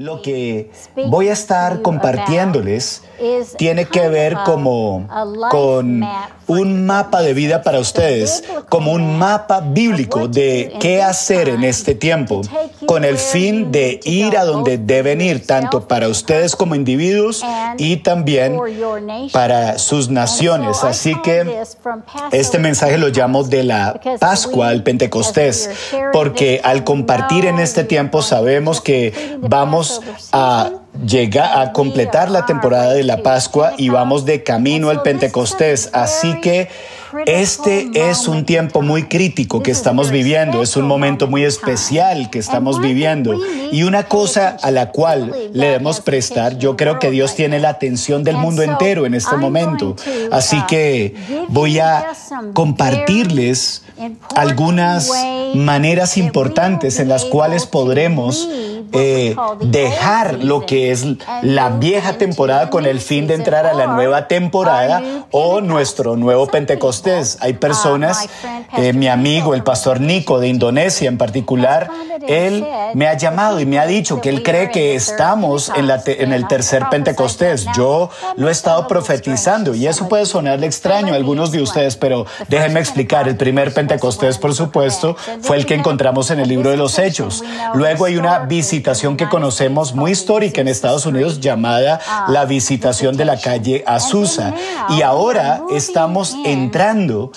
Lo que voy a estar compartiéndoles tiene que ver como con un mapa de vida para ustedes, como un mapa bíblico de qué hacer en este tiempo, con el fin de ir a donde deben ir, tanto para ustedes como individuos y también para sus naciones. Así que este mensaje lo llamo de la Pascua al Pentecostés, porque al compartir en este tiempo sabemos que vamos a llegar a completar la temporada de la Pascua y vamos de camino al Pentecostés. Así que este es un tiempo muy crítico que estamos viviendo, es un momento muy especial que estamos viviendo y una cosa a la cual le debemos prestar, yo creo que Dios tiene la atención del mundo entero en este momento. Así que voy a compartirles algunas maneras importantes en las cuales podremos eh, dejar lo que es la vieja temporada con el fin de entrar a la nueva temporada o nuestro nuevo Pentecostés. Hay personas, eh, mi amigo, el pastor Nico de Indonesia en particular, él me ha llamado y me ha dicho que él cree que estamos en, la en el tercer Pentecostés. Yo lo he estado profetizando y eso puede sonarle extraño a algunos de ustedes, pero déjenme explicar. El primer Pentecostés, por supuesto, fue el que encontramos en el libro de los Hechos. Luego hay una visita que conocemos muy histórica en Estados Unidos llamada la visitación de la calle Azusa. Y ahora estamos entrando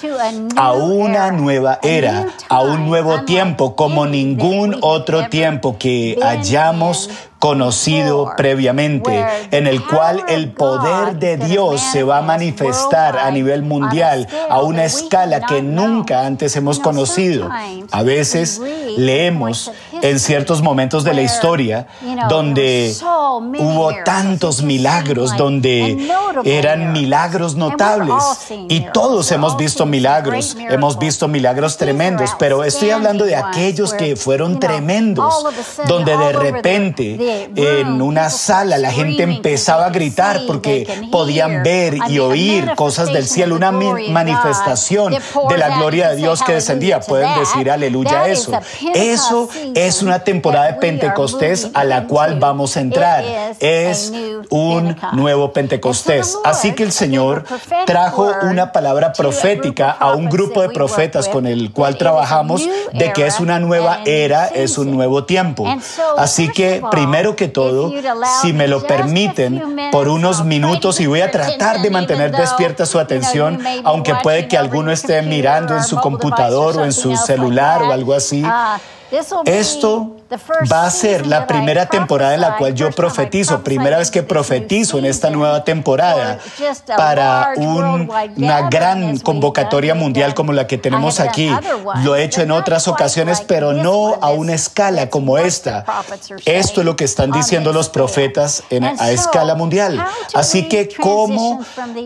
a una nueva era, a un nuevo tiempo como ningún otro tiempo que hayamos conocido previamente, en el cual el poder de Dios se va a manifestar a nivel mundial a una escala que nunca antes hemos conocido. A veces leemos en ciertos momentos de la historia donde hubo tantos milagros, donde eran milagros notables y todos hemos visto milagros, hemos visto milagros tremendos, pero estoy hablando de aquellos que fueron tremendos, donde de repente en una sala la gente empezaba a gritar porque podían ver y oír cosas del cielo, una manifestación de la gloria de Dios que descendía. Pueden decir aleluya a eso. Eso es una temporada de Pentecostés a la cual vamos a entrar. Es un nuevo Pentecostés. Así que el Señor trajo una palabra profética a un grupo de profetas con el cual trabajamos de que es una nueva era, es un nuevo tiempo. Así que primero que todo, si me lo permiten, por unos minutos y voy a tratar de mantener despierta su atención, aunque puede que alguno esté mirando en su computador o en su celular o algo así. Esto va a ser la primera temporada en la cual yo profetizo, primera vez que profetizo en esta nueva temporada para una gran convocatoria mundial como la que tenemos aquí. Lo he hecho en otras ocasiones, pero no a una escala como esta. Esto es lo que están diciendo los profetas a escala mundial. Así que, ¿cómo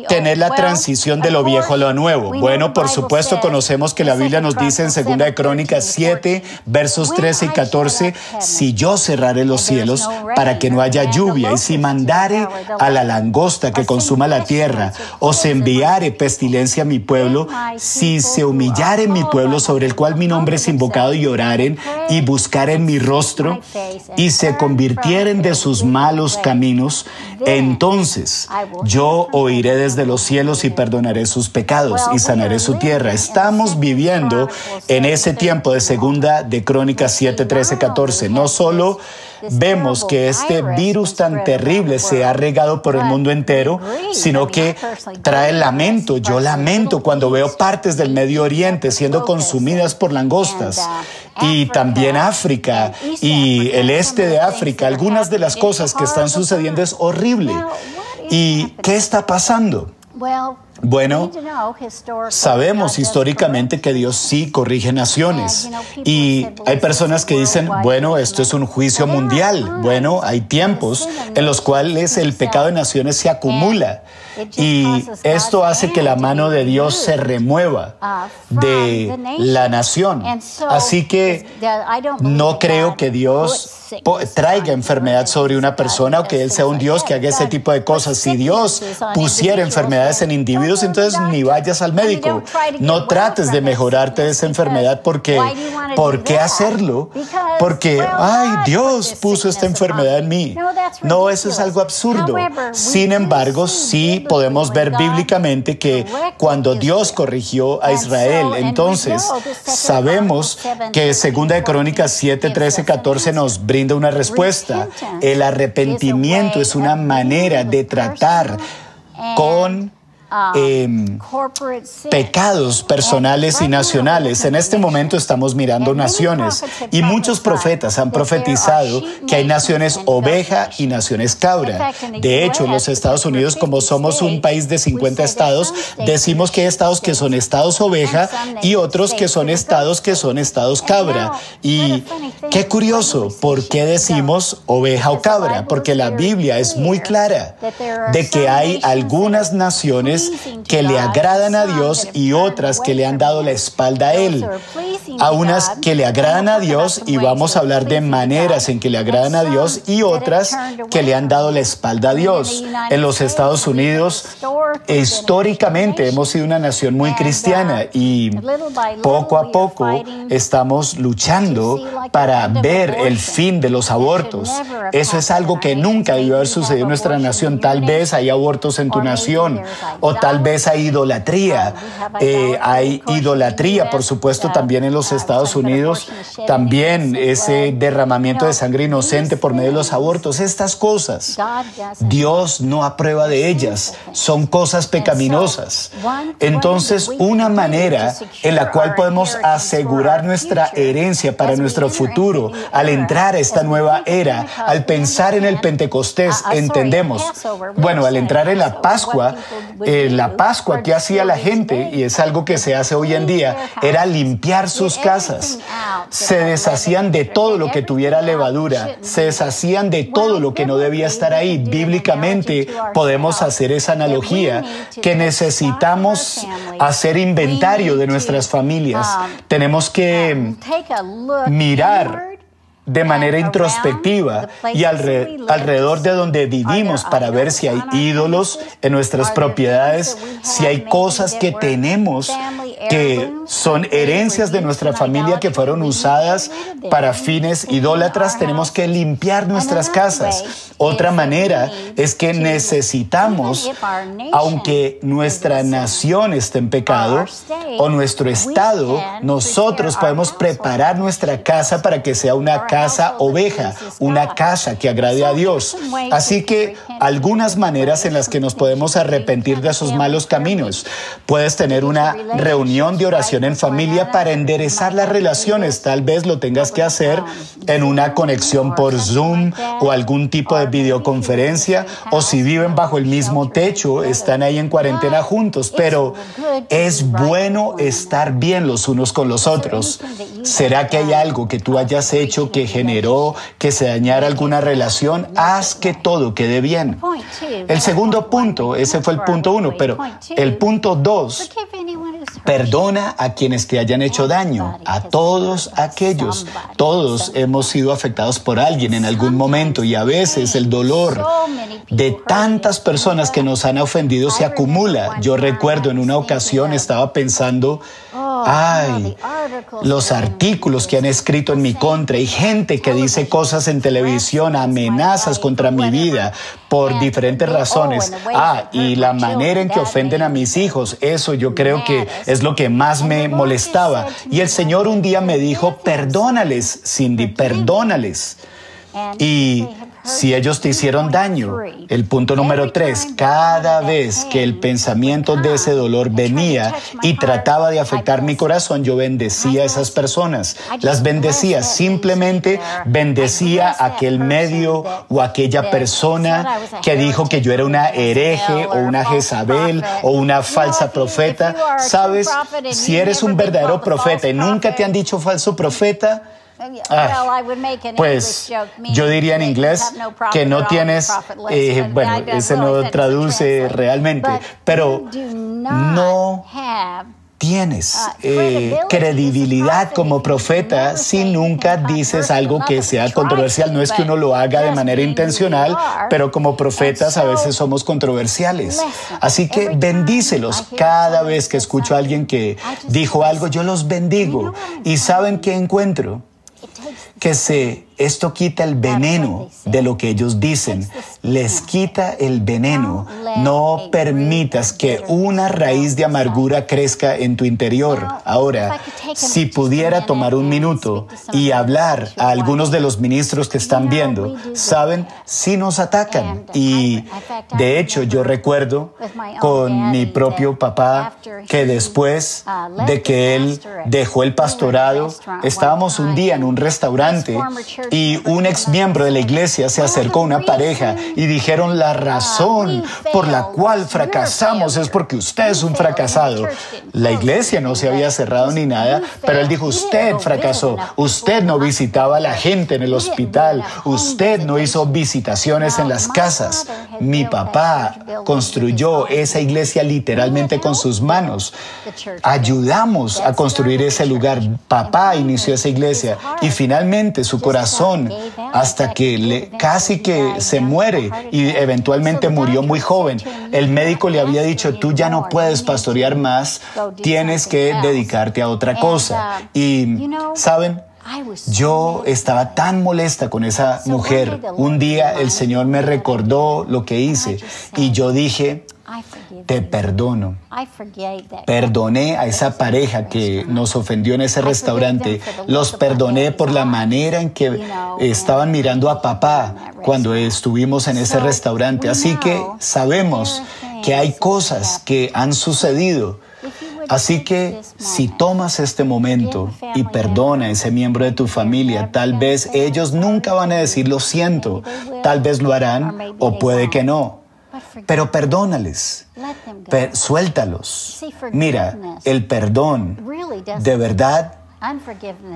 tener la transición de lo viejo a lo nuevo? Bueno, por supuesto, conocemos que la Biblia nos dice en 2 de Crónicas 7, versos 13 y 14, si yo cerraré los cielos para que no haya lluvia, y si mandare a la langosta que consuma la tierra, o se enviare pestilencia a mi pueblo, si se humillare mi pueblo sobre el cual mi nombre es invocado y oraren y buscaren mi rostro, y se convirtieren de sus malos caminos, entonces yo oiré desde los cielos y perdonaré sus pecados y sanaré su tierra. Estamos viviendo en ese tiempo de segunda de Crónicas 7, 13, 14. No solo vemos que este virus tan terrible se ha regado por el mundo entero, sino que trae lamento. Yo lamento cuando veo partes del Medio Oriente siendo consumidas por langostas y también África y el este de África. Algunas de las cosas que están sucediendo es horrible. ¿Y qué está pasando? Bueno, sabemos históricamente que Dios sí corrige naciones. y hay personas que dicen, bueno, esto es un juicio mundial. Bueno, hay tiempos en los cuales el pecado de naciones se acumula y esto hace que la mano de Dios se remueva uh, de la nación. Así que no creo que Dios traiga enfermedad sobre una persona o que Él sea un Dios que haga ese tipo de cosas. Si Dios pusiera enfermedades en individuos, entonces ni vayas al médico. No trates de mejorarte de esa enfermedad porque, ¿por qué hacerlo? Porque, ay, Dios puso esta enfermedad en mí. No, eso es algo absurdo. Sin embargo, sí podemos ver bíblicamente que cuando Dios corrigió a Israel, entonces sabemos que segunda de Crónicas 7, 13, 14 nos brinda una respuesta. El arrepentimiento es una manera de tratar con Um, em, pecados personales y nacionales. En este momento estamos mirando naciones y muchos profetas han profetizado que hay naciones oveja y naciones cabra. De hecho, en los Estados Unidos, como somos un país de 50 estados, decimos que hay estados que son estados oveja y otros que son estados que son estados cabra. Y qué curioso, ¿por qué decimos oveja o cabra? Porque la Biblia es muy clara de que hay algunas naciones que le agradan a Dios y otras que le han dado la espalda a Él. A unas que le agradan a Dios y vamos a hablar de maneras en que le agradan a Dios y otras que le han dado la espalda a Dios. En los Estados Unidos, históricamente hemos sido una nación muy cristiana y poco a poco estamos luchando para ver el fin de los abortos. Eso es algo que nunca debió haber sucedido en nuestra nación. Tal vez hay abortos en tu nación o tal vez hay idolatría. Eh, hay idolatría, por supuesto, también en los Estados Unidos, también ese derramamiento de sangre inocente por medio de los abortos, estas cosas. Dios no aprueba de ellas, son cosas pecaminosas. Entonces, una manera en la cual podemos asegurar nuestra herencia para nuestro futuro, al entrar a esta nueva era, al pensar en el Pentecostés, entendemos, bueno, al entrar en la Pascua, eh, la Pascua que hacía la gente, y es algo que se hace hoy en día, era limpiar sus casas. Se deshacían de todo lo que tuviera levadura, se deshacían de todo lo que no debía estar ahí. Bíblicamente podemos hacer esa analogía que necesitamos hacer inventario de nuestras familias. Tenemos que mirar de manera introspectiva y alrededor de donde vivimos para ver si hay ídolos en nuestras propiedades, si hay cosas que tenemos que son herencias de nuestra familia que fueron usadas para fines idólatras, tenemos que limpiar nuestras casas. Otra manera es que necesitamos, aunque nuestra nación esté en pecado o nuestro estado, nosotros podemos preparar nuestra casa para que sea una casa oveja, una casa que agrade a Dios. Así que algunas maneras en las que nos podemos arrepentir de esos malos caminos. Puedes tener una reunión de oración en familia para enderezar las relaciones. Tal vez lo tengas que hacer en una conexión por Zoom o algún tipo de videoconferencia o si viven bajo el mismo techo, están ahí en cuarentena juntos, pero es bueno estar bien los unos con los otros. ¿Será que hay algo que tú hayas hecho que generó que se dañara alguna relación? Haz que todo quede bien. El segundo punto, ese fue el punto uno, pero el punto dos, perdona a quienes te hayan hecho daño, a todos aquellos. Todos hemos sido afectados por alguien en algún momento y a veces el dolor de tantas personas que nos han ofendido se acumula. Yo recuerdo en una ocasión estaba pensando, ay, los artículos que han escrito en mi contra y gente que dice cosas en televisión, amenazas contra mi vida por diferentes razones. Ah, y la manera en que ofenden a mis hijos, eso yo creo que es lo que más me molestaba. Y el Señor un día me dijo, perdónales, Cindy, perdónales. Y si ellos te hicieron daño. El punto número tres, cada vez que el pensamiento de ese dolor venía y trataba de afectar mi corazón, yo bendecía a esas personas. Las bendecía, simplemente bendecía aquel medio o aquella persona que dijo que yo era una hereje o una Jezabel o una falsa profeta. Sabes, si eres un verdadero profeta y nunca te han dicho falso profeta, pues yo diría en inglés que no tienes, eh, bueno, ese no traduce realmente, pero no tienes eh, credibilidad como profeta si nunca dices algo que sea controversial. No es que uno lo haga de manera intencional, pero como profetas a veces somos controversiales. Así que bendícelos. Cada vez que escucho a alguien que dijo algo, yo los bendigo. ¿Y saben qué encuentro? Que se esto quita el veneno de lo que ellos dicen. Les quita el veneno. No permitas que una raíz de amargura crezca en tu interior. Ahora, si pudiera tomar un minuto y hablar a algunos de los ministros que están viendo, saben, si nos atacan. Y de hecho, yo recuerdo con mi propio papá que después de que él dejó el pastorado, estábamos un día en un restaurante y un ex miembro de la iglesia se acercó a una pareja y dijeron la razón por la cual fracasamos es porque usted es un fracasado. La iglesia no se había cerrado ni nada, pero él dijo, usted fracasó, usted no visitaba a la gente en el hospital, usted no hizo visitaciones en las casas. Mi papá construyó esa iglesia literalmente con sus manos. Ayudamos a construir ese lugar. Papá inició esa iglesia y finalmente su corazón hasta que casi que se muere y eventualmente murió muy joven. El médico le había dicho, tú ya no puedes pastorear más, tienes que dedicarte a otra cosa. Y, ¿saben? Yo estaba tan molesta con esa mujer. Un día el Señor me recordó lo que hice y yo dije, te perdono. Perdoné a esa pareja que nos ofendió en ese restaurante. Los perdoné por la manera en que estaban mirando a papá cuando estuvimos en ese restaurante. Así que sabemos que hay cosas que han sucedido. Así que si tomas este momento y perdona a ese miembro de tu familia, tal vez ellos nunca van a decir lo siento, tal vez lo harán o puede que no. Pero perdónales, suéltalos. Mira, el perdón de verdad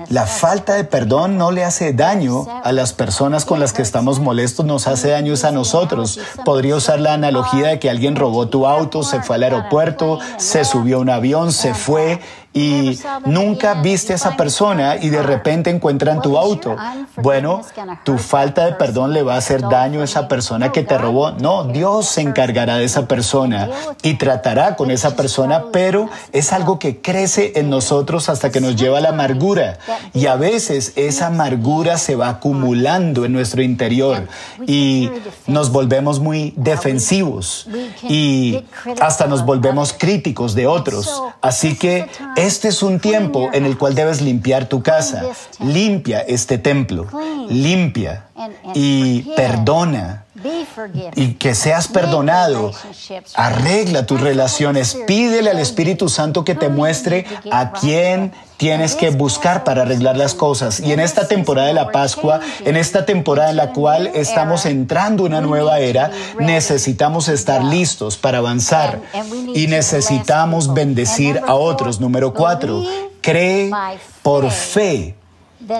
la falta de perdón no le hace daño a las personas con las que estamos molestos, nos hace daño a nosotros. Podría usar la analogía de que alguien robó tu auto, se fue al aeropuerto, se subió a un avión, se fue y nunca viste a esa persona y de repente encuentran tu auto. Bueno, tu falta de perdón le va a hacer daño a esa persona que te robó. No, Dios se encargará de esa persona y tratará con esa persona, pero es algo que crece en nosotros hasta que nos lleva a la amargura. Y a veces esa amargura se va acumulando en nuestro interior y nos volvemos muy defensivos y hasta nos volvemos críticos de otros. Así que este es un tiempo en el cual debes limpiar tu casa. Limpia este templo. Limpia y perdona y que seas perdonado. Arregla tus relaciones. Pídele al Espíritu Santo que te muestre a quién tienes que buscar para arreglar las cosas. Y en esta temporada de la Pascua, en esta temporada en la cual estamos entrando una nueva era, necesitamos estar listos para avanzar y necesitamos bendecir a otros. Número cuatro, cree por fe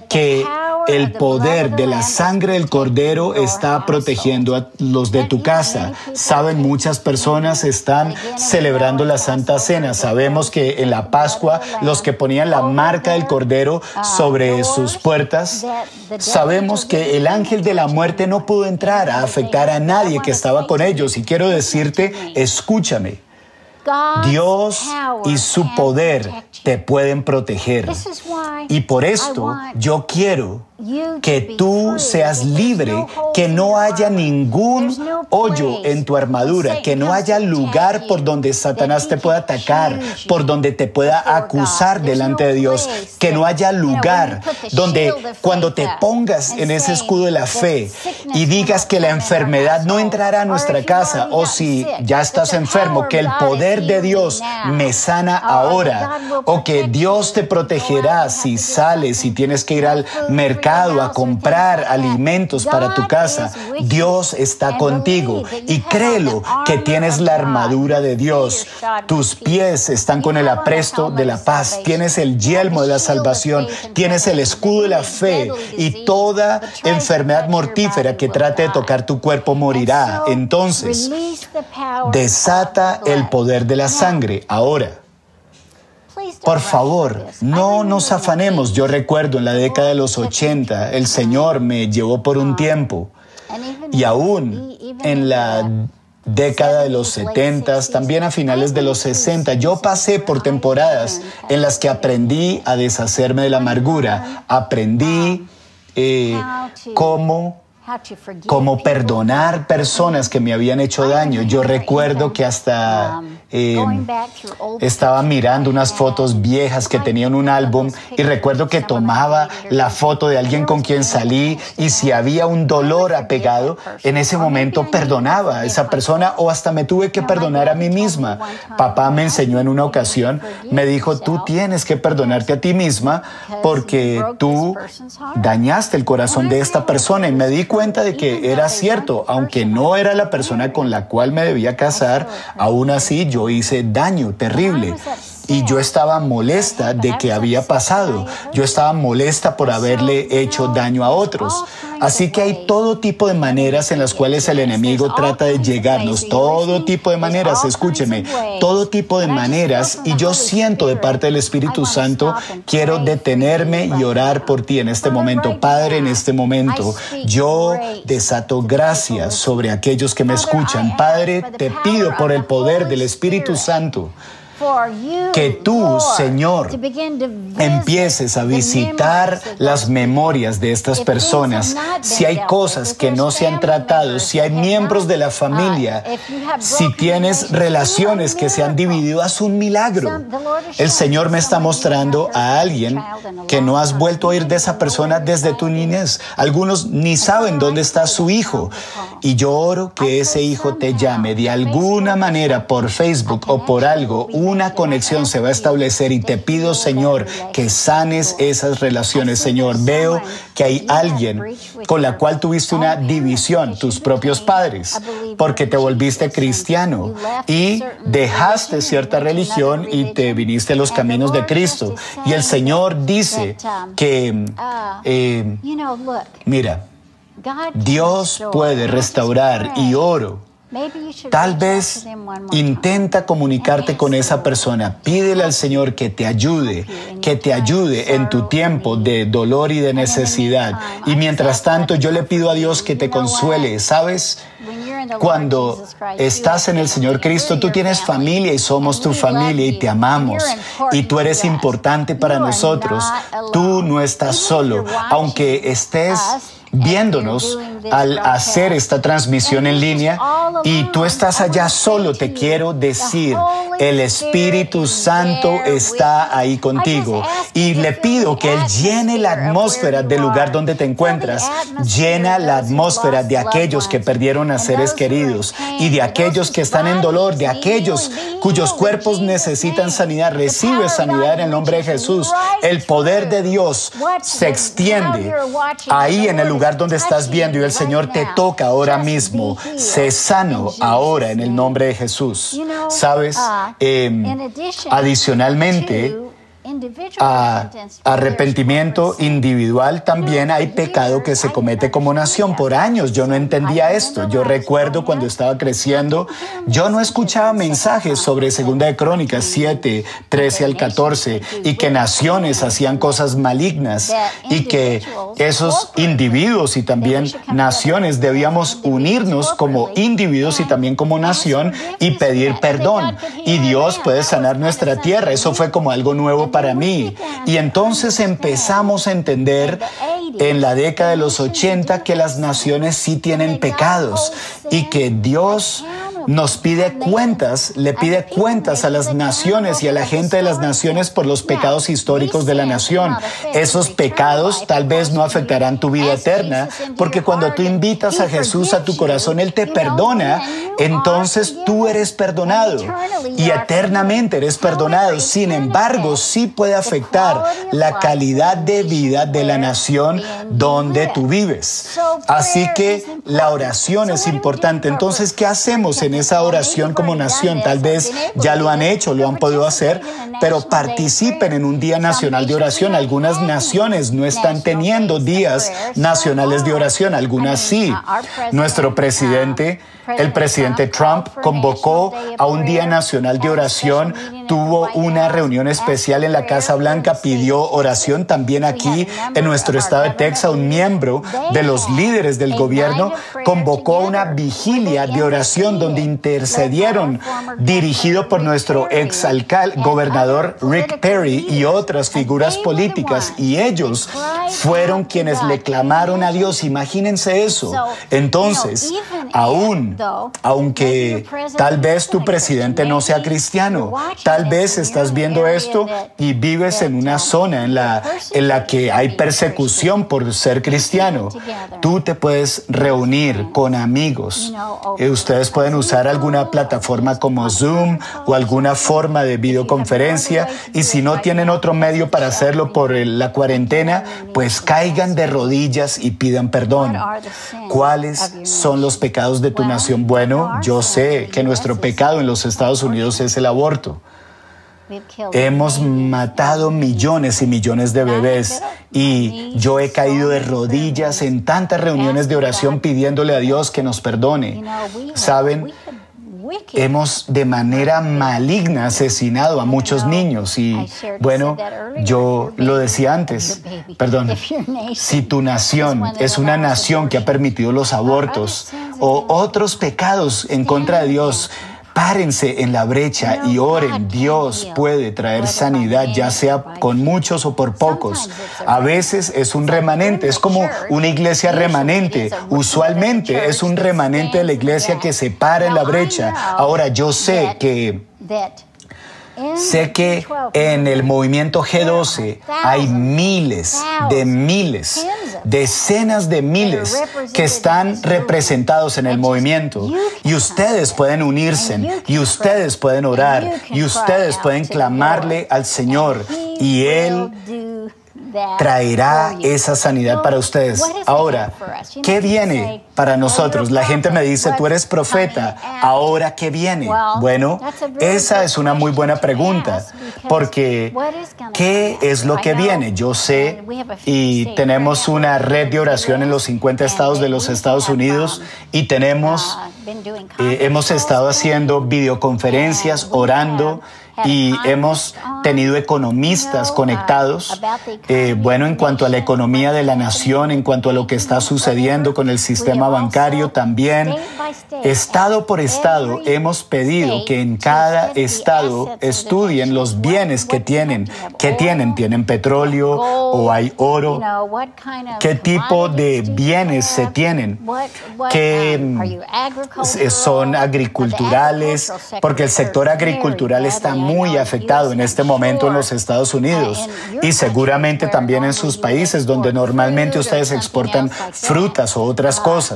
que el poder de la sangre del cordero está protegiendo a los de tu casa. Saben, muchas personas están celebrando la Santa Cena. Sabemos que en la Pascua los que ponían la marca del cordero sobre sus puertas, sabemos que el ángel de la muerte no pudo entrar a afectar a nadie que estaba con ellos. Y quiero decirte, escúchame. Dios y su poder te pueden proteger. Y por esto yo quiero que tú seas libre, que no haya ningún hoyo en tu armadura, que no haya lugar por donde Satanás te pueda atacar, por donde te pueda acusar delante de Dios, que no haya lugar donde cuando te pongas en ese escudo de la fe y digas que la enfermedad no entrará a nuestra casa o si ya estás enfermo, que el poder de Dios me sana ahora o que Dios te protegerá si sales y tienes que ir al mercado a comprar alimentos para tu casa, Dios está contigo y créelo que tienes la armadura de Dios. Tus pies están con el apresto de la paz, tienes el yelmo de la salvación, tienes el escudo de la fe y toda enfermedad mortífera que trate de tocar tu cuerpo morirá. Entonces, desata el poder de la sangre ahora. Por favor, no nos afanemos. Yo recuerdo en la década de los 80, el Señor me llevó por un tiempo y aún en la década de los 70, también a finales de los 60, yo pasé por temporadas en las que aprendí a deshacerme de la amargura, aprendí eh, cómo como perdonar personas que me habían hecho daño. Yo recuerdo que hasta em, estaba mirando unas fotos viejas que tenía en un álbum y recuerdo que tomaba la foto de alguien con quien salí y si había un dolor apegado, en ese momento perdonaba a esa persona o hasta me tuve que perdonar a mí misma. Papá me enseñó en una ocasión, me dijo, tú tienes que perdonarte a ti misma porque tú dañaste el corazón de esta persona y me di cuenta de que era cierto, aunque no era la persona con la cual me debía casar, aún así yo hice daño terrible y yo estaba molesta de que había pasado. Yo estaba molesta por haberle hecho daño a otros. Así que hay todo tipo de maneras en las cuales el enemigo trata de llegarnos. Todo tipo de maneras, escúcheme, todo tipo de maneras. Y yo siento de parte del Espíritu Santo, quiero detenerme y orar por ti en este momento. Padre, en este momento, yo desato gracias sobre aquellos que me escuchan. Padre, te pido por el poder del Espíritu Santo que tú, Señor, empieces a visitar las memorias de estas personas. Si hay cosas que no se han tratado, si hay miembros de la familia, si tienes relaciones que se han dividido, haz un milagro. El Señor me está mostrando a alguien que no has vuelto a oír de esa persona desde tu niñez. Algunos ni saben dónde está su hijo. Y yo oro que ese hijo te llame de alguna manera por Facebook o por algo, una conexión se va a establecer y te pido, Señor, que sanes esas relaciones, Señor. Veo que hay alguien con la cual tuviste una división, tus propios padres, porque te volviste cristiano y dejaste cierta religión y te viniste a los caminos de Cristo. Y el Señor dice que, eh, mira, Dios puede restaurar y oro Tal vez intenta comunicarte con esa persona. Pídele al Señor que te ayude, que te ayude en tu tiempo de dolor y de necesidad. Y mientras tanto yo le pido a Dios que te consuele. ¿Sabes? Cuando estás en el Señor Cristo, tú tienes familia y somos tu familia y te amamos. Y tú eres importante para nosotros. Tú no estás solo. Aunque estés viéndonos al hacer esta transmisión en línea y tú estás allá solo, te quiero decir, el Espíritu Santo está ahí contigo. y le pido que Él llene la atmósfera del lugar donde te encuentras, llena la atmósfera de aquellos que perdieron a seres queridos y de aquellos que están en dolor, de aquellos cuyos cuerpos necesitan sanidad, recibe sanidad en el nombre de Jesús. El poder de Dios se extiende ahí en el lugar donde estás viendo y el Señor te toca ahora mismo. Sé sano ahora en el nombre de Jesús. Sabes, em, adicionalmente, a arrepentimiento individual, también hay pecado que se comete como nación. Por años yo no entendía esto. Yo recuerdo cuando estaba creciendo, yo no escuchaba mensajes sobre Segunda de Crónicas 7, 13 al 14 y que naciones hacían cosas malignas y que esos individuos y también naciones debíamos unirnos como individuos y también como nación y pedir perdón. Y Dios puede sanar nuestra tierra. Eso fue como algo nuevo para mí. Y entonces empezamos a entender en la década de los 80 que las naciones sí tienen pecados y que Dios nos pide cuentas, le pide cuentas a las naciones y a la gente de las naciones por los pecados históricos de la nación. Esos pecados tal vez no afectarán tu vida eterna, porque cuando tú invitas a Jesús a tu corazón, Él te perdona, entonces tú eres perdonado. Y eternamente eres perdonado. Sin embargo, sí puede afectar la calidad de vida de la nación donde tú vives. Así que la oración es importante. Entonces, ¿qué hacemos en en esa oración como nación. Tal vez ya lo han hecho, lo han podido hacer, pero participen en un Día Nacional de Oración. Algunas naciones no están teniendo días nacionales de oración, algunas sí. Nuestro presidente el presidente Trump convocó a un Día Nacional de Oración, tuvo una reunión especial en la Casa Blanca, pidió oración también aquí en nuestro estado de Texas. Un miembro de los líderes del gobierno convocó una vigilia de oración donde intercedieron, dirigido por nuestro ex gobernador Rick Perry y otras figuras políticas. Y ellos fueron quienes le clamaron a Dios. Imagínense eso. Entonces, aún aunque tal vez tu presidente no sea cristiano, tal vez estás viendo esto y vives en una zona en la, en la que hay persecución por ser cristiano, tú te puedes reunir con amigos. Eh, ustedes pueden usar alguna plataforma como Zoom o alguna forma de videoconferencia y si no tienen otro medio para hacerlo por la cuarentena, pues caigan de rodillas y pidan perdón. ¿Cuáles son los pecados de tu nación? Bueno, yo sé que nuestro pecado en los Estados Unidos es el aborto. Hemos matado millones y millones de bebés. y yo he caído de rodillas en tantas reuniones de oración pidiéndole a Dios que nos perdone. Saben, hemos de manera maligna asesinado a muchos niños. Y bueno, yo lo decía antes, perdón, si tu nación es una nación que ha permitido los abortos o otros pecados en contra de Dios, Párense en la brecha y oren. Dios puede traer sanidad, ya sea con muchos o por pocos. A veces es un remanente, es como una iglesia remanente. Usualmente es un remanente de la iglesia que se para en la brecha. Ahora yo sé que Sé que en el movimiento G12 hay miles de miles, decenas de miles que están representados en el movimiento y ustedes pueden unirse y ustedes pueden orar y ustedes pueden clamarle al Señor y Él traerá esa sanidad para ustedes. Ahora, ¿qué viene para nosotros? La gente me dice, tú eres profeta, ahora ¿qué viene? Bueno, esa es una muy buena pregunta, porque ¿qué es lo que viene? Yo sé y tenemos una red de oración en los 50 estados de los Estados Unidos y tenemos, eh, hemos estado haciendo videoconferencias, orando y hemos tenido economistas conectados, eh, bueno, en cuanto a la economía de la nación, en cuanto a lo que está sucediendo con el sistema bancario también. Estado por estado hemos pedido que en cada estado estudien los bienes que tienen. ¿Qué tienen? ¿Tienen petróleo o hay oro? ¿Qué tipo de bienes se tienen? ¿Qué mm, son agriculturales? Porque el sector agricultural está muy afectado en este momento en los Estados Unidos y seguramente también en sus países donde normalmente ustedes exportan frutas o otras cosas.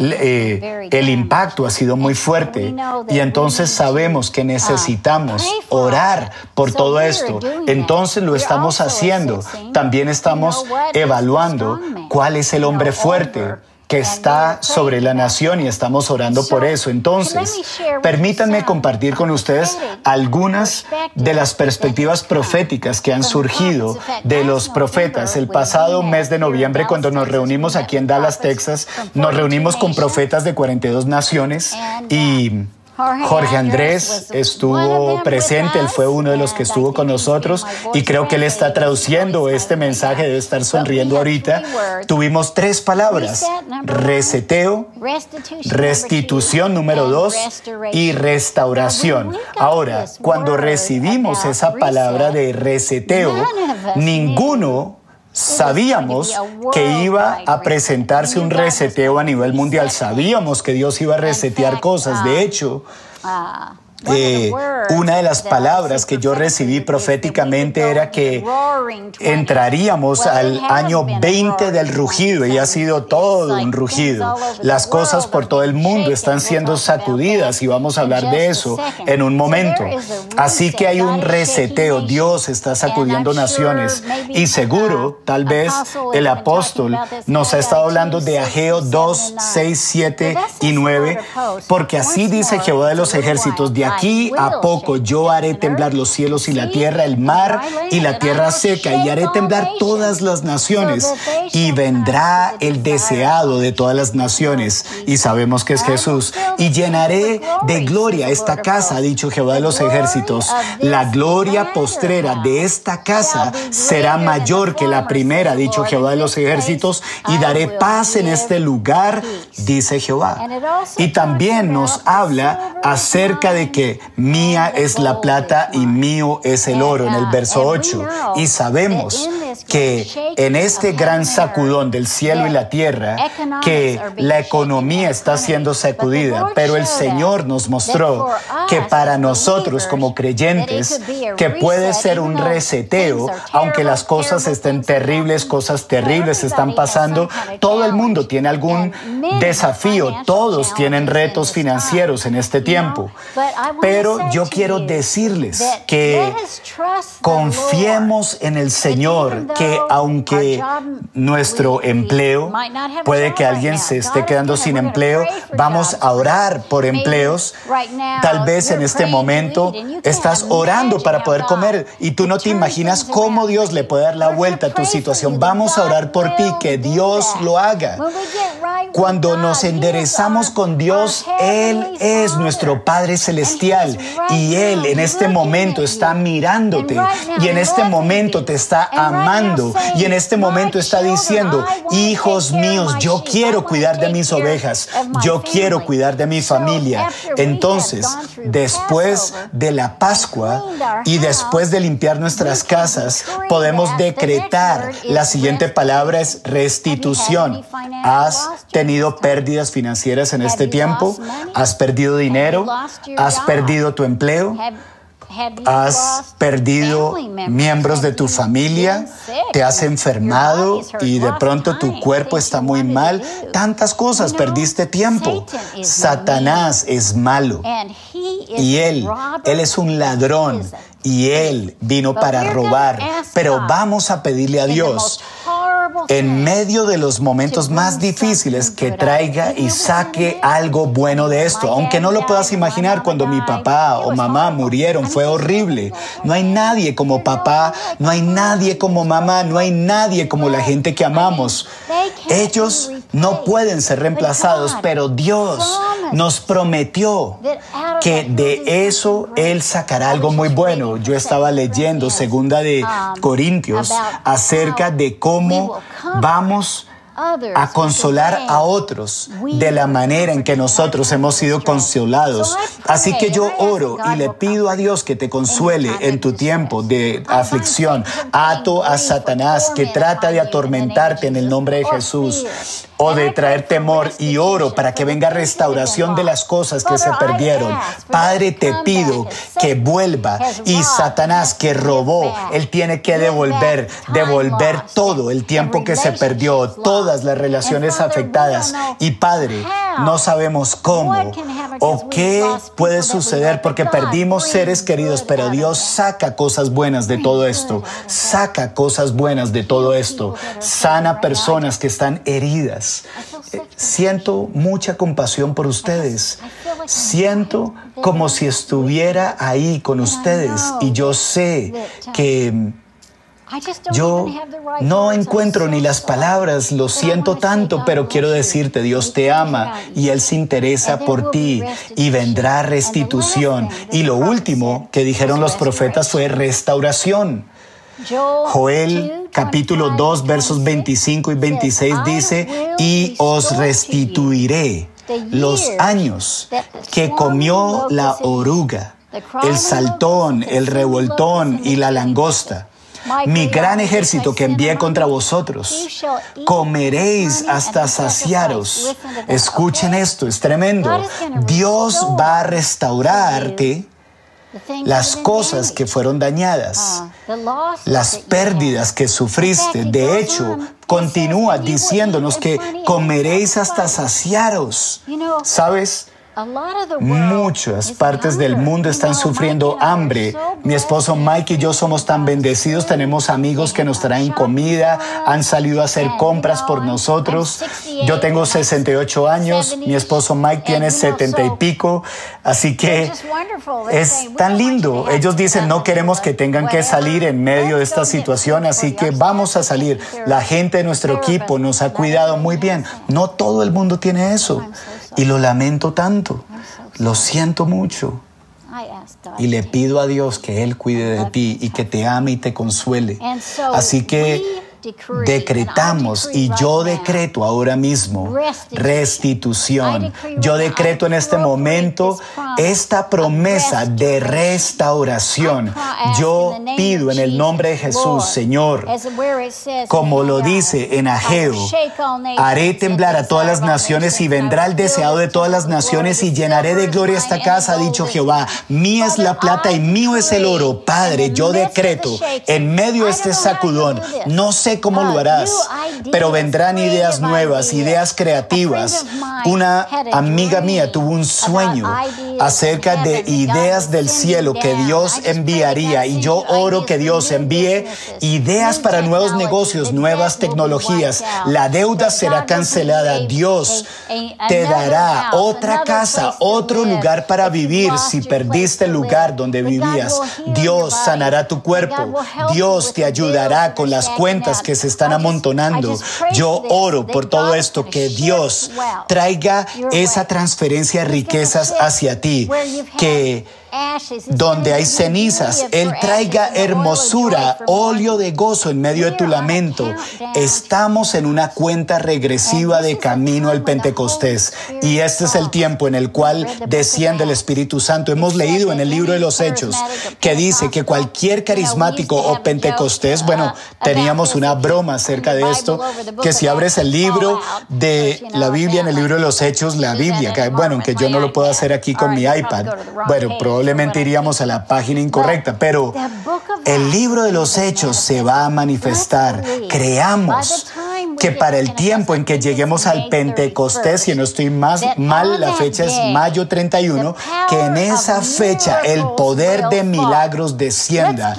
Eh, el impacto ha sido muy fuerte. y entonces sabemos que necesitamos orar por todo esto. Entonces lo estamos haciendo. También estamos evaluando cuál es el hombre fuerte que está sobre la nación y estamos orando por eso. Entonces, permítanme compartir con ustedes algunas de las perspectivas proféticas que han surgido de los profetas. El pasado mes de noviembre, cuando nos reunimos aquí en Dallas, Texas, nos reunimos con profetas de 42 naciones y Jorge Andrés estuvo presente, él fue uno de los que estuvo con nosotros y creo que él está traduciendo este mensaje, debe estar sonriendo ahorita. Tuvimos tres palabras, reseteo, restitución número dos y restauración. Ahora, cuando recibimos esa palabra de reseteo, ninguno Sabíamos que iba a presentarse un reseteo a nivel mundial. Sabíamos que Dios iba a resetear cosas. De hecho, eh, una de las palabras que yo recibí proféticamente era que entraríamos al año 20 del rugido y ha sido todo un rugido. Las cosas por todo el mundo están siendo sacudidas y vamos a hablar de eso en un momento. Así que hay un reseteo. Dios está sacudiendo naciones y seguro, tal vez el apóstol nos ha estado hablando de Ageo 2, 6, 7 y 9, porque así dice Jehová de los ejércitos, de aquí a poco yo haré temblar los cielos y la tierra, el mar y la tierra seca, y haré temblar todas las naciones, y vendrá el deseado de todas las naciones, y sabemos que es Jesús, y llenaré de gloria esta casa, ha dicho Jehová de los ejércitos. La gloria postrera de esta casa será mayor que la primera, ha dicho Jehová de los ejércitos, y daré paz en este lugar, dice Jehová. Y también nos habla acerca de que mía es la plata y mío es el oro en el verso 8. Y sabemos que en este gran sacudón del cielo y la tierra, que la economía está siendo sacudida, pero el Señor nos mostró que para nosotros como creyentes, que puede ser un reseteo, aunque las cosas estén terribles, cosas terribles están pasando, todo el mundo tiene algún desafío, todos tienen retos financieros en este tiempo. Pero yo quiero decirles que confiemos en el Señor, que aunque nuestro empleo, puede que alguien se esté quedando sin empleo, vamos a orar por empleos. Tal vez en este momento estás orando para poder comer y tú no te imaginas cómo Dios le puede dar la vuelta a tu situación. Vamos a orar por ti, que Dios lo haga. Cuando nos enderezamos con Dios, Él es nuestro Padre Celestial y Él en este momento está mirándote y en este momento te está amando y en este momento está diciendo, hijos míos, yo quiero cuidar de mis ovejas, yo quiero cuidar de mi familia. Entonces, después de la Pascua y después de limpiar nuestras casas, podemos decretar la siguiente palabra es restitución. ¿Has tenido pérdidas financieras en este tiempo? ¿Has perdido dinero? ¿Has perdido tu empleo? Has perdido miembros de tu familia, te has enfermado y de pronto tu cuerpo está muy mal, tantas cosas, perdiste tiempo. Satanás es malo. Y él, él es un ladrón. Y él vino para robar, pero vamos a pedirle a Dios en medio de los momentos más difíciles que traiga y saque algo bueno de esto. Aunque no lo puedas imaginar, cuando mi papá o mamá murieron fue horrible. No hay nadie como papá, no hay nadie como mamá, no hay nadie como la gente que amamos. Ellos no pueden ser reemplazados, pero Dios nos prometió que de eso Él sacará algo muy bueno. Yo estaba leyendo segunda de Corintios acerca de cómo vamos a consolar a otros de la manera en que nosotros hemos sido consolados. Así que yo oro y le pido a Dios que te consuele en tu tiempo de aflicción. Ato a Satanás que trata de atormentarte en el nombre de Jesús o de traer temor y oro para que venga restauración de las cosas que se perdieron. Padre, te pido que vuelva y Satanás que robó, él tiene que devolver, devolver todo el tiempo que se perdió, todas las relaciones afectadas. Y Padre, no sabemos cómo o qué puede suceder porque perdimos seres queridos, pero Dios saca cosas buenas de todo esto, saca cosas buenas de todo esto, sana personas que están heridas siento mucha compasión por ustedes. Siento como si estuviera ahí con ustedes y yo sé que yo no encuentro ni las palabras, lo siento tanto, pero quiero decirte, Dios te ama y Él se interesa por ti y vendrá restitución. Y lo último que dijeron los profetas fue restauración. Joel capítulo 2 versos 25 y 26 dice, y os restituiré los años que comió la oruga, el saltón, el revoltón y la langosta mi gran ejército que envié contra vosotros. Comeréis hasta saciaros. Escuchen esto, es tremendo. Dios va a restaurarte las cosas que fueron dañadas, las pérdidas que sufriste. De hecho, continúa diciéndonos que comeréis hasta saciaros. ¿Sabes? Muchas partes del mundo están sufriendo hambre. Mi esposo Mike y yo somos tan bendecidos. Tenemos amigos que nos traen comida, han salido a hacer compras por nosotros. Yo tengo 68 años, mi esposo Mike tiene 70 y pico. Así que es tan lindo. Ellos dicen, no queremos que tengan que salir en medio de esta situación, así que vamos a salir. La gente de nuestro equipo nos ha cuidado muy bien. No todo el mundo tiene eso. Y lo lamento tanto, lo siento mucho. Y le pido a Dios que Él cuide de ti y que te ame y te consuele. Así que decretamos y yo decreto ahora mismo restitución. Yo decreto en este momento esta promesa de restauración. Yo pido en el nombre de Jesús, Señor, como lo dice en Ageo, haré temblar a todas las naciones y vendrá el deseado de todas las naciones y llenaré de gloria esta casa, ha dicho Jehová. Mía es la plata y mío es el oro. Padre, yo decreto en medio de este sacudón, no sé cómo lo harás, pero vendrán ideas nuevas, ideas creativas. Una amiga mía tuvo un sueño acerca de ideas del cielo que Dios enviaría y yo oro que Dios envíe ideas para nuevos negocios, nuevas tecnologías. La deuda será cancelada. Dios te dará otra casa, otro lugar para vivir si perdiste el lugar donde vivías. Dios sanará tu cuerpo. Dios te ayudará con las cuentas que se están amontonando. Yo oro por todo esto, que Dios traiga esa transferencia de riquezas hacia ti, que donde hay cenizas, Él traiga hermosura, óleo de gozo en medio de tu lamento. Estamos en una cuenta regresiva de camino al Pentecostés y este es el tiempo en el cual desciende el Espíritu Santo. Hemos leído en el libro de los Hechos que dice que cualquier carismático o Pentecostés, bueno, teníamos una broma acerca de esto, que si abres el libro de la Biblia en el libro de los Hechos, la Biblia, que bueno, aunque yo no lo puedo hacer aquí con mi iPad, bueno, probablemente iríamos a la página incorrecta, pero el libro de los hechos se va a manifestar. Creamos que para el tiempo en que lleguemos al Pentecostés, si no estoy más mal, la fecha es mayo 31, que en esa fecha el poder de milagros descienda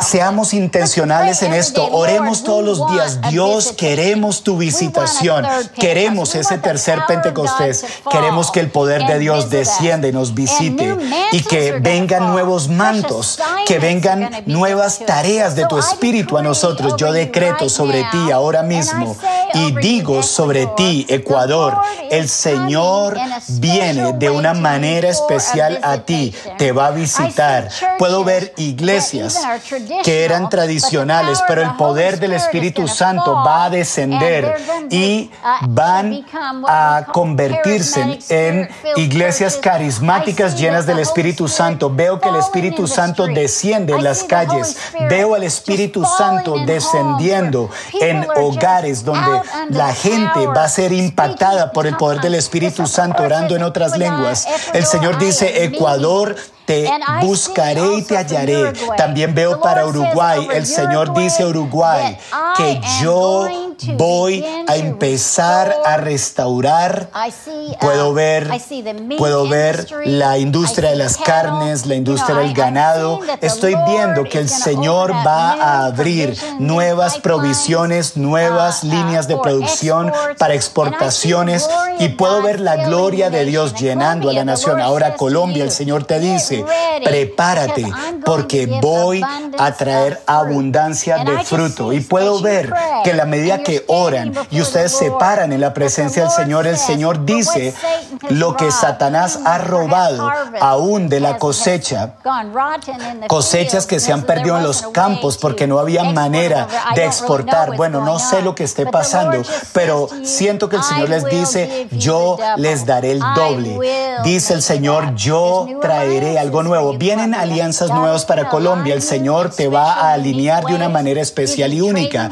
Seamos intencionales en esto. Oremos todos los días. Dios, queremos tu visitación. Queremos ese tercer Pentecostés. Queremos que el poder de Dios descienda y nos visite y que vengan nuevos mantos, que vengan nuevas tareas de tu espíritu a nosotros. Yo decreto sobre ti ahora mismo y digo sobre ti, Ecuador, el Señor viene de una manera especial a ti, te va a visitar. Puedo ver y iglesias que eran tradicionales, pero el poder del Espíritu Santo va a descender y uh, van a convertirse en iglesias carismáticas llenas del Espíritu Santo. Veo que el Espíritu Santo desciende en las calles. Veo al Espíritu Santo descendiendo en hogares donde la gente va a ser impactada por el poder del Espíritu Santo orando en otras lenguas. El Señor dice, Ecuador te buscaré y te hallaré. También veo para Uruguay, el Señor dice a Uruguay que yo voy a empezar a restaurar. Puedo uh, ver, puedo ver la industria de las carnes, la industria del ganado. Estoy viendo que el Señor va a abrir nuevas provisiones, nuevas uh, líneas de producción para exportaciones y puedo ver la gloria de Dios llenando a la nación. Ahora Colombia, el Señor te dice, prepárate porque voy a traer abundancia de fruto. Y puedo ver que la medida que oran y ustedes se paran en la presencia del Señor, el Señor dice lo que Satanás ha robado aún de la cosecha, cosechas que se han perdido en los campos porque no había manera de exportar. Bueno, no sé lo que esté pasando, pero siento que el Señor les dice, yo les daré el doble. Dice el Señor, yo traeré algo nuevo. Vienen alianzas nuevas para Colombia. El Señor te va a alinear de una manera especial y única.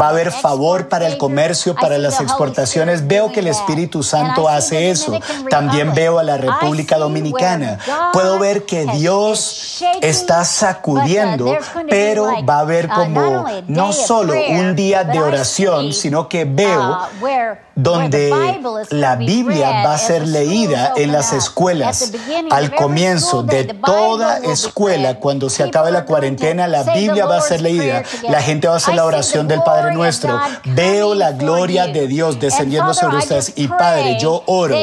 Va a haber favor para el comercio, para las exportaciones. Veo que el Espíritu Santo hace eso. También veo a la República Dominicana. Puedo ver que Dios está sacudiendo, pero va a haber como no solo un día de oración, sino que veo donde la Biblia va a ser leída en las escuelas. Al comienzo de toda escuela, cuando se acabe la cuarentena, la Biblia va a ser leída. La gente va a hacer la oración del Padre nuestro. Veo la gloria de Dios descendiendo sobre ustedes. Y Padre, yo oro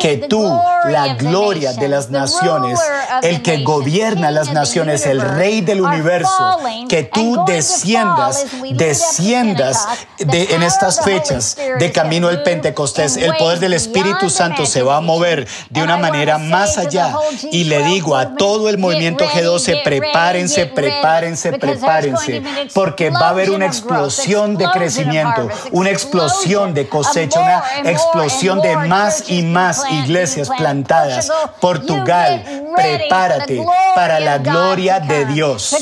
que tú, la gloria de las naciones, el que gobierna las naciones, el Rey del universo, que tú desciendas, desciendas de, en estas fechas de camino al Pentecostés. El poder del Espíritu Santo se va a mover de una manera más allá. Y le digo a todo el movimiento G12, prepárense, prepárense, prepárense, porque va a haber una explosión de crecimiento, una explosión de cosecha, una explosión de más y más iglesias plantadas. Portugal, prepárate para la gloria de Dios,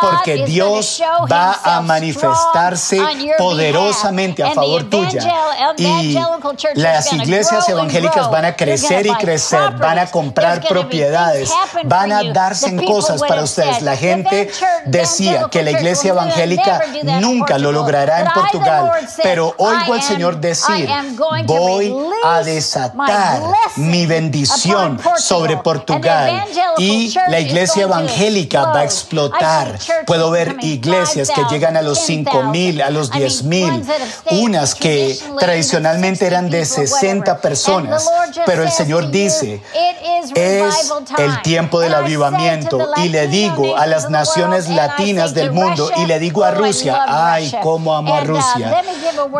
porque Dios va a manifestarse poderosamente a favor tuya. y las iglesias evangélicas van a crecer y crecer, van a comprar propiedades, van a darse en cosas para ustedes. La gente decía que la iglesia evangélica nunca lo logrará en Portugal, pero oigo al Señor decir, voy a desatar mi bendición sobre Portugal. Y la iglesia evangélica va a explotar. Puedo ver iglesias que llegan a los 5 mil, a los 10 mil, unas que tradicionalmente eran de 60 personas, pero el Señor dice, es el tiempo del avivamiento y le digo a las naciones latinas del mundo y le digo a Rusia, ay, cómo amo a Rusia.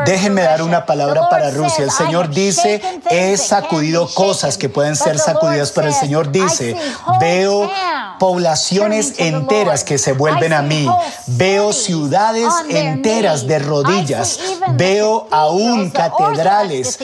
Déjenme dar una palabra para Rusia. El Señor dice, he sacudido cosas que pueden ser sacudidas, pero el Señor dice, veo poblaciones enteras que se vuelven a mí. Veo ciudades enteras de rodillas. Veo aún catedrales,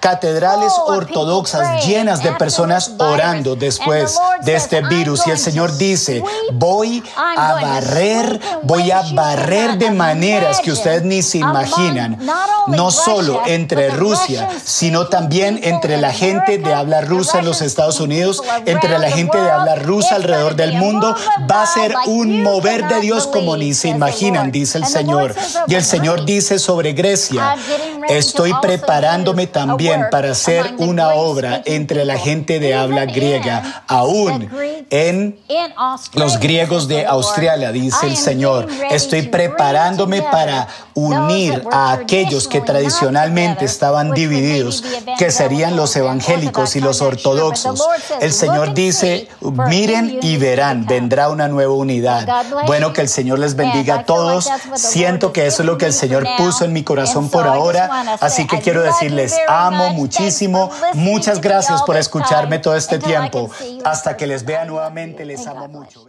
catedrales ortodoxas llenas de personas orando después de este virus. Y el Señor dice, voy a barrer, voy a barrer de maneras que ustedes ni se imaginan. No solo entre Rusia, sino también entre la gente de habla rusa en los Estados Unidos, entre la gente de habla rusa alrededor del mundo, va a ser un mover de Dios como ni se imaginan, dice el Señor. Y el Señor dice sobre Grecia, estoy preparándome también para hacer una obra entre la gente de habla griega, aún en los griegos de Australia, dice el Señor. Estoy preparándome para unir a aquellos que tradicionalmente estaban divididos, que serían los evangélicos y los ortodoxos. El Señor dice, miren y verán, vendrá una nueva unidad. Bueno, que el Señor les bendiga a todos. Siento que eso es lo que el Señor puso en mi corazón por ahora. Así que quiero decirles, amo muchísimo. Muchas gracias por escucharme todo este tiempo. Hasta que les vea nuevamente, les amo mucho.